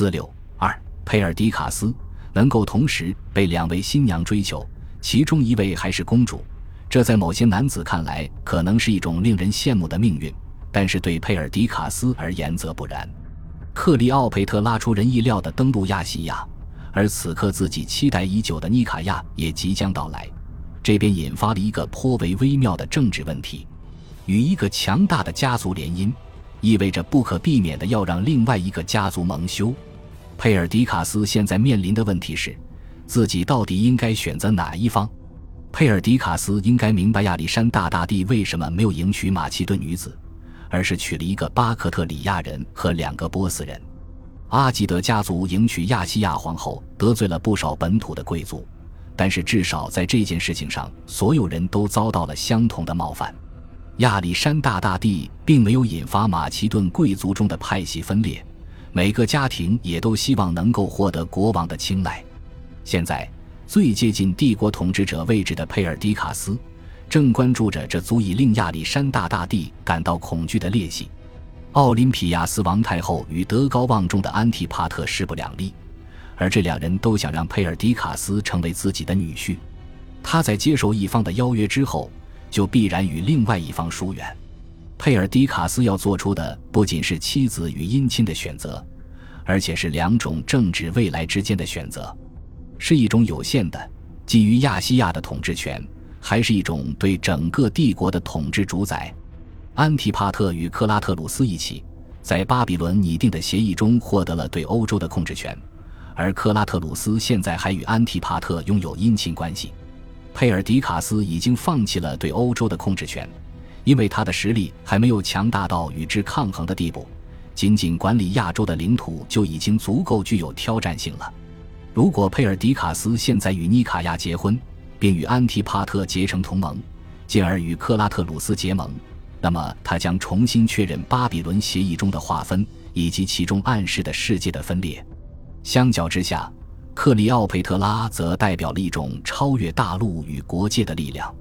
四六二，佩尔迪卡斯能够同时被两位新娘追求，其中一位还是公主，这在某些男子看来可能是一种令人羡慕的命运，但是对佩尔迪卡斯而言则不然。克里奥佩特拉出人意料的登陆亚细亚，而此刻自己期待已久的尼卡亚也即将到来，这便引发了一个颇为微妙的政治问题：与一个强大的家族联姻，意味着不可避免的要让另外一个家族蒙羞。佩尔迪卡斯现在面临的问题是，自己到底应该选择哪一方？佩尔迪卡斯应该明白亚历山大大帝为什么没有迎娶马其顿女子。而是娶了一个巴克特里亚人和两个波斯人。阿基德家族迎娶亚细亚皇后，得罪了不少本土的贵族，但是至少在这件事情上，所有人都遭到了相同的冒犯。亚历山大大帝并没有引发马其顿贵族中的派系分裂，每个家庭也都希望能够获得国王的青睐。现在，最接近帝国统治者位置的佩尔迪卡斯。正关注着这足以令亚历山大大帝感到恐惧的裂隙。奥林匹亚斯王太后与德高望重的安提帕特势不两立，而这两人都想让佩尔迪卡斯成为自己的女婿。他在接受一方的邀约之后，就必然与另外一方疏远。佩尔迪卡斯要做出的不仅是妻子与姻亲的选择，而且是两种政治未来之间的选择，是一种有限的基于亚细亚的统治权。还是一种对整个帝国的统治主宰。安提帕特与克拉特鲁斯一起，在巴比伦拟定的协议中获得了对欧洲的控制权，而克拉特鲁斯现在还与安提帕特拥有姻亲关系。佩尔迪卡斯已经放弃了对欧洲的控制权，因为他的实力还没有强大到与之抗衡的地步，仅仅管理亚洲的领土就已经足够具有挑战性了。如果佩尔迪卡斯现在与尼卡亚结婚，并与安提帕特结成同盟，进而与克拉特鲁斯结盟，那么他将重新确认巴比伦协议中的划分以及其中暗示的世界的分裂。相较之下，克里奥佩特拉则代表了一种超越大陆与国界的力量。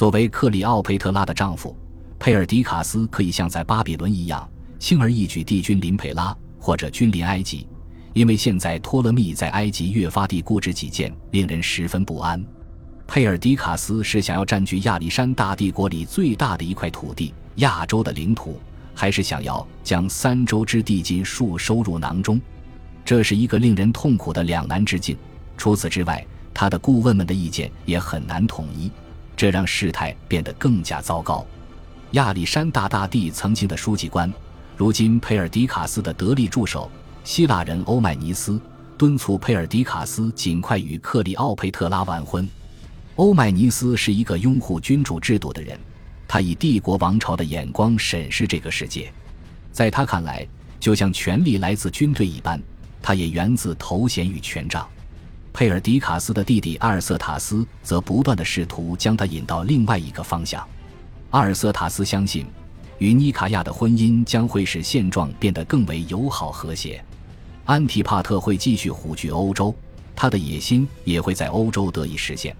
作为克里奥佩特拉的丈夫，佩尔迪卡斯可以像在巴比伦一样轻而易举地君临佩拉或者君临埃及，因为现在托勒密在埃及越发地固执己见，令人十分不安。佩尔迪卡斯是想要占据亚历山大帝国里最大的一块土地——亚洲的领土，还是想要将三洲之地尽数收入囊中？这是一个令人痛苦的两难之境。除此之外，他的顾问们的意见也很难统一，这让事态变得更加糟糕。亚历山大大帝曾经的书记官，如今佩尔迪卡斯的得力助手希腊人欧迈尼斯，敦促佩尔迪卡斯尽快与克里奥佩特拉完婚。欧迈尼斯是一个拥护君主制度的人，他以帝国王朝的眼光审视这个世界，在他看来，就像权力来自军队一般，他也源自头衔与权杖。佩尔迪卡斯的弟弟阿尔瑟塔斯则不断的试图将他引到另外一个方向。阿尔瑟塔斯相信，与尼卡亚的婚姻将会使现状变得更为友好和谐。安提帕特会继续虎踞欧洲，他的野心也会在欧洲得以实现。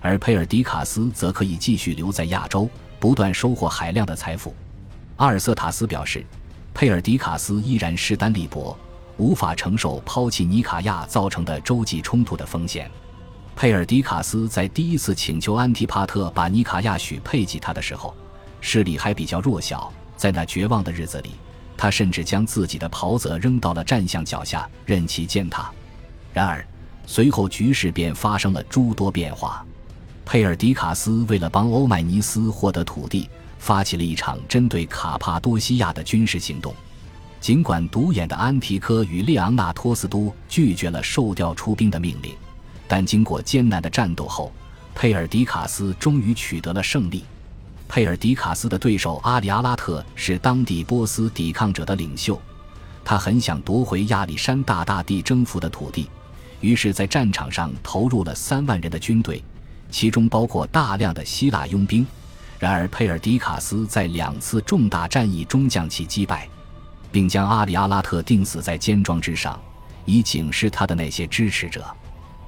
而佩尔迪卡斯则可以继续留在亚洲，不断收获海量的财富。阿尔瑟塔斯表示，佩尔迪卡斯依然势单力薄，无法承受抛弃尼卡亚造成的洲际冲突的风险。佩尔迪卡斯在第一次请求安提帕特把尼卡亚许配给他的时候，势力还比较弱小。在那绝望的日子里，他甚至将自己的袍泽扔到了战象脚下，任其践踏。然而，随后局势便发生了诸多变化。佩尔迪卡斯为了帮欧迈尼斯获得土地，发起了一场针对卡帕多西亚的军事行动。尽管独眼的安提柯与列昂纳托斯都拒绝了受调出兵的命令，但经过艰难的战斗后，佩尔迪卡斯终于取得了胜利。佩尔迪卡斯的对手阿里阿拉特是当地波斯抵抗者的领袖，他很想夺回亚历山大大帝征服的土地，于是，在战场上投入了三万人的军队。其中包括大量的希腊佣兵，然而佩尔迪卡斯在两次重大战役中将其击败，并将阿里阿拉特钉死在尖桩之上，以警示他的那些支持者。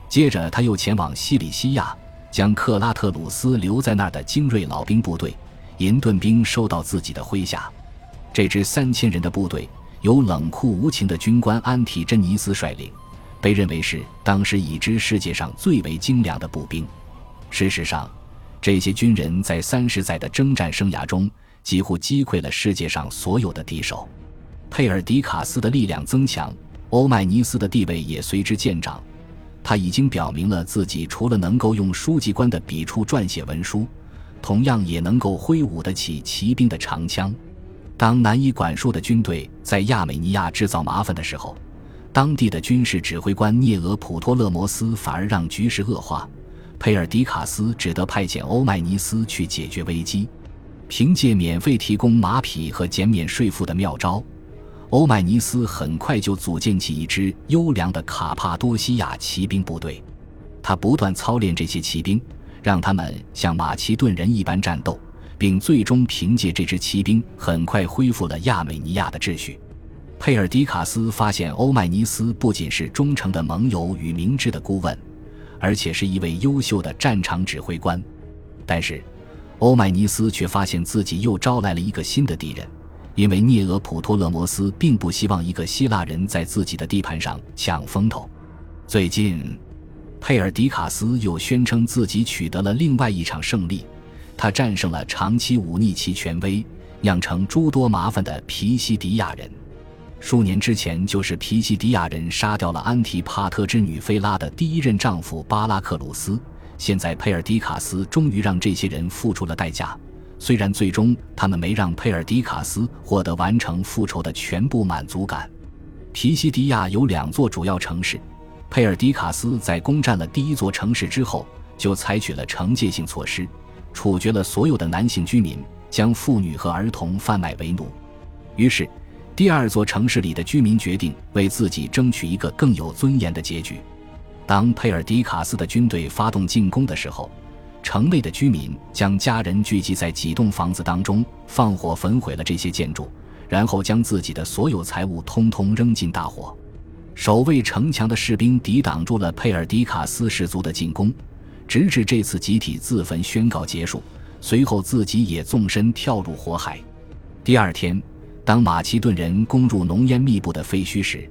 接着，他又前往西里西亚，将克拉特鲁斯留在那儿的精锐老兵部队——银盾兵收到自己的麾下。这支三千人的部队由冷酷无情的军官安提真尼斯率领，被认为是当时已知世界上最为精良的步兵。事实上，这些军人在三十载的征战生涯中，几乎击溃了世界上所有的敌手。佩尔迪卡斯的力量增强，欧迈尼斯的地位也随之渐长。他已经表明了自己除了能够用书记官的笔触撰写文书，同样也能够挥舞得起骑兵的长枪。当难以管束的军队在亚美尼亚制造麻烦的时候，当地的军事指挥官涅俄普托勒摩斯反而让局势恶化。佩尔迪卡斯只得派遣欧迈尼斯去解决危机。凭借免费提供马匹和减免税负的妙招，欧迈尼斯很快就组建起一支优良的卡帕多西亚骑兵部队。他不断操练这些骑兵，让他们像马其顿人一般战斗。并最终凭借这支骑兵，很快恢复了亚美尼亚的秩序。佩尔迪卡斯发现，欧迈尼斯不仅是忠诚的盟友与明智的顾问，而且是一位优秀的战场指挥官。但是，欧迈尼斯却发现自己又招来了一个新的敌人，因为涅俄普托勒摩斯并不希望一个希腊人在自己的地盘上抢风头。最近，佩尔迪卡斯又宣称自己取得了另外一场胜利。他战胜了长期忤逆其权威、酿成诸多麻烦的皮西迪亚人。数年之前，就是皮西迪亚人杀掉了安提帕特之女菲拉的第一任丈夫巴拉克鲁斯。现在，佩尔迪卡斯终于让这些人付出了代价。虽然最终他们没让佩尔迪卡斯获得完成复仇的全部满足感。皮西迪亚有两座主要城市，佩尔迪卡斯在攻占了第一座城市之后，就采取了惩戒性措施。处决了所有的男性居民，将妇女和儿童贩卖为奴。于是，第二座城市里的居民决定为自己争取一个更有尊严的结局。当佩尔迪卡斯的军队发动进攻的时候，城内的居民将家人聚集在几栋房子当中，放火焚毁了这些建筑，然后将自己的所有财物通通扔进大火。守卫城墙的士兵抵挡住了佩尔迪卡斯氏族的进攻。直至这次集体自焚宣告结束，随后自己也纵身跳入火海。第二天，当马其顿人攻入浓烟密布的废墟时，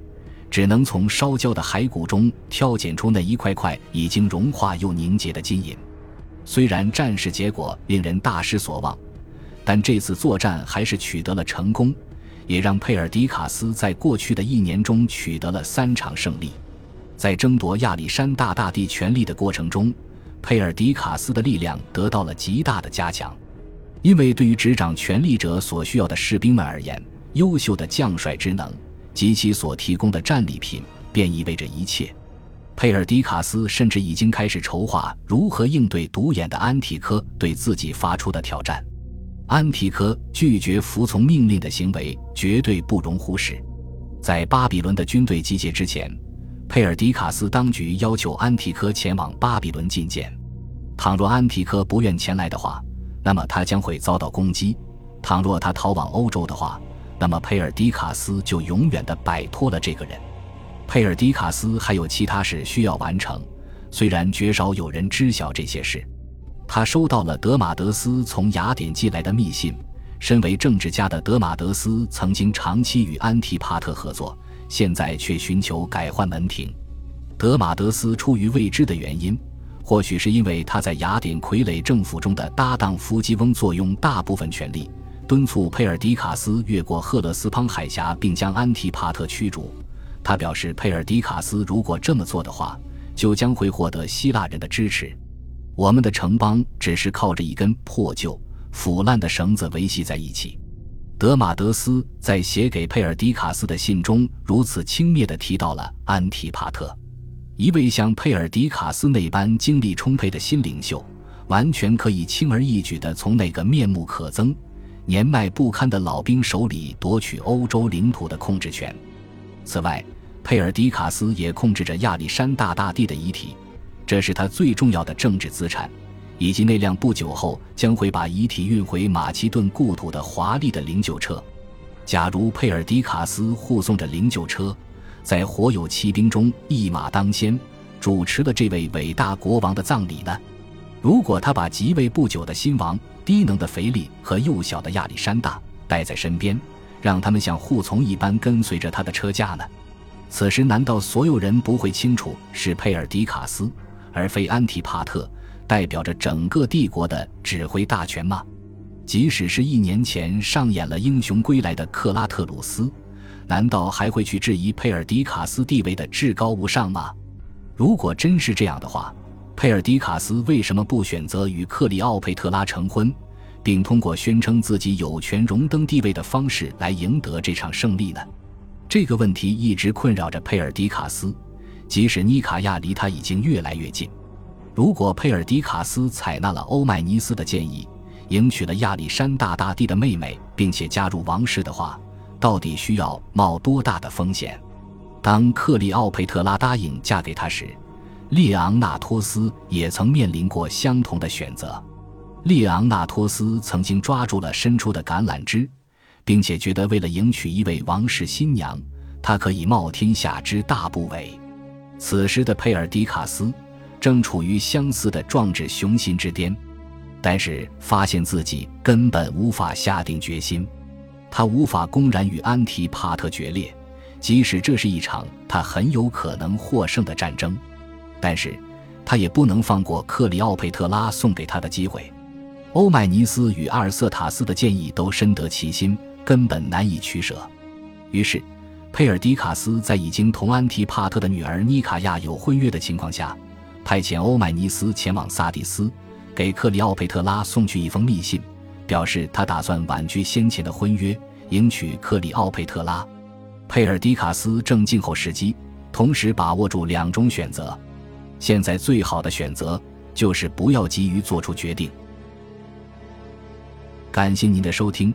只能从烧焦的骸骨中挑拣出那一块块已经融化又凝结的金银。虽然战事结果令人大失所望，但这次作战还是取得了成功，也让佩尔迪卡斯在过去的一年中取得了三场胜利。在争夺亚历山大大帝权力的过程中，佩尔迪卡斯的力量得到了极大的加强，因为对于执掌权力者所需要的士兵们而言，优秀的将帅之能及其所提供的战利品便意味着一切。佩尔迪卡斯甚至已经开始筹划如何应对独眼的安提柯对自己发出的挑战。安提柯拒绝服从命令的行为绝对不容忽视。在巴比伦的军队集结之前。佩尔迪卡斯当局要求安提柯前往巴比伦觐见，倘若安提柯不愿前来的话，那么他将会遭到攻击；倘若他逃往欧洲的话，那么佩尔迪卡斯就永远的摆脱了这个人。佩尔迪卡斯还有其他事需要完成，虽然绝少有人知晓这些事。他收到了德马德斯从雅典寄来的密信，身为政治家的德马德斯曾经长期与安提帕特合作。现在却寻求改换门庭，德马德斯出于未知的原因，或许是因为他在雅典傀儡政府中的搭档弗吉翁坐拥大部分权力，敦促佩尔迪卡斯越过赫勒斯滂海峡并将安提帕特驱逐。他表示，佩尔迪卡斯如果这么做的话，就将会获得希腊人的支持。我们的城邦只是靠着一根破旧、腐烂的绳子维系在一起。德马德斯在写给佩尔迪卡斯的信中如此轻蔑地提到了安提帕特，一位像佩尔迪卡斯那般精力充沛的新领袖，完全可以轻而易举地从那个面目可憎、年迈不堪的老兵手里夺取欧洲领土的控制权。此外，佩尔迪卡斯也控制着亚历山大大帝的遗体，这是他最重要的政治资产。以及那辆不久后将会把遗体运回马其顿故土的华丽的灵柩车。假如佩尔迪卡斯护送着灵柩车，在火友骑兵中一马当先，主持了这位伟大国王的葬礼呢？如果他把即位不久的新王、低能的腓力和幼小的亚历山大带在身边，让他们像护从一般跟随着他的车驾呢？此时，难道所有人不会清楚是佩尔迪卡斯，而非安提帕特，代表着整个帝国的指挥大权吗？即使是一年前上演了英雄归来的克拉特鲁斯，难道还会去质疑佩尔迪卡斯地位的至高无上吗？如果真是这样的话，佩尔迪卡斯为什么不选择与克里奥佩特拉成婚，并通过宣称自己有权荣登帝位的方式来赢得这场胜利呢？这个问题一直困扰着佩尔迪卡斯，即使尼卡亚离他已经越来越近。如果佩尔迪卡斯采纳了欧迈尼斯的建议，迎娶了亚历山大大帝的妹妹，并且加入王室的话，到底需要冒多大的风险？当克利奥佩特拉答应嫁给他时，列昂纳托斯也曾面临过相同的选择。列昂纳托斯曾经抓住了伸出的橄榄枝。并且觉得，为了迎娶一位王室新娘，他可以冒天下之大不韪。此时的佩尔迪卡斯正处于相似的壮志雄心之巅，但是发现自己根本无法下定决心。他无法公然与安提帕特决裂，即使这是一场他很有可能获胜的战争。但是，他也不能放过克里奥佩特拉送给他的机会。欧迈尼斯与阿尔瑟塔斯的建议都深得其心。根本难以取舍，于是，佩尔迪卡斯在已经同安提帕特的女儿妮卡亚有婚约的情况下，派遣欧迈尼斯前往萨蒂斯，给克里奥佩特拉送去一封密信，表示他打算婉拒先前的婚约，迎娶克里奥佩特拉。佩尔迪卡斯正静候时机，同时把握住两种选择。现在最好的选择就是不要急于做出决定。感谢您的收听。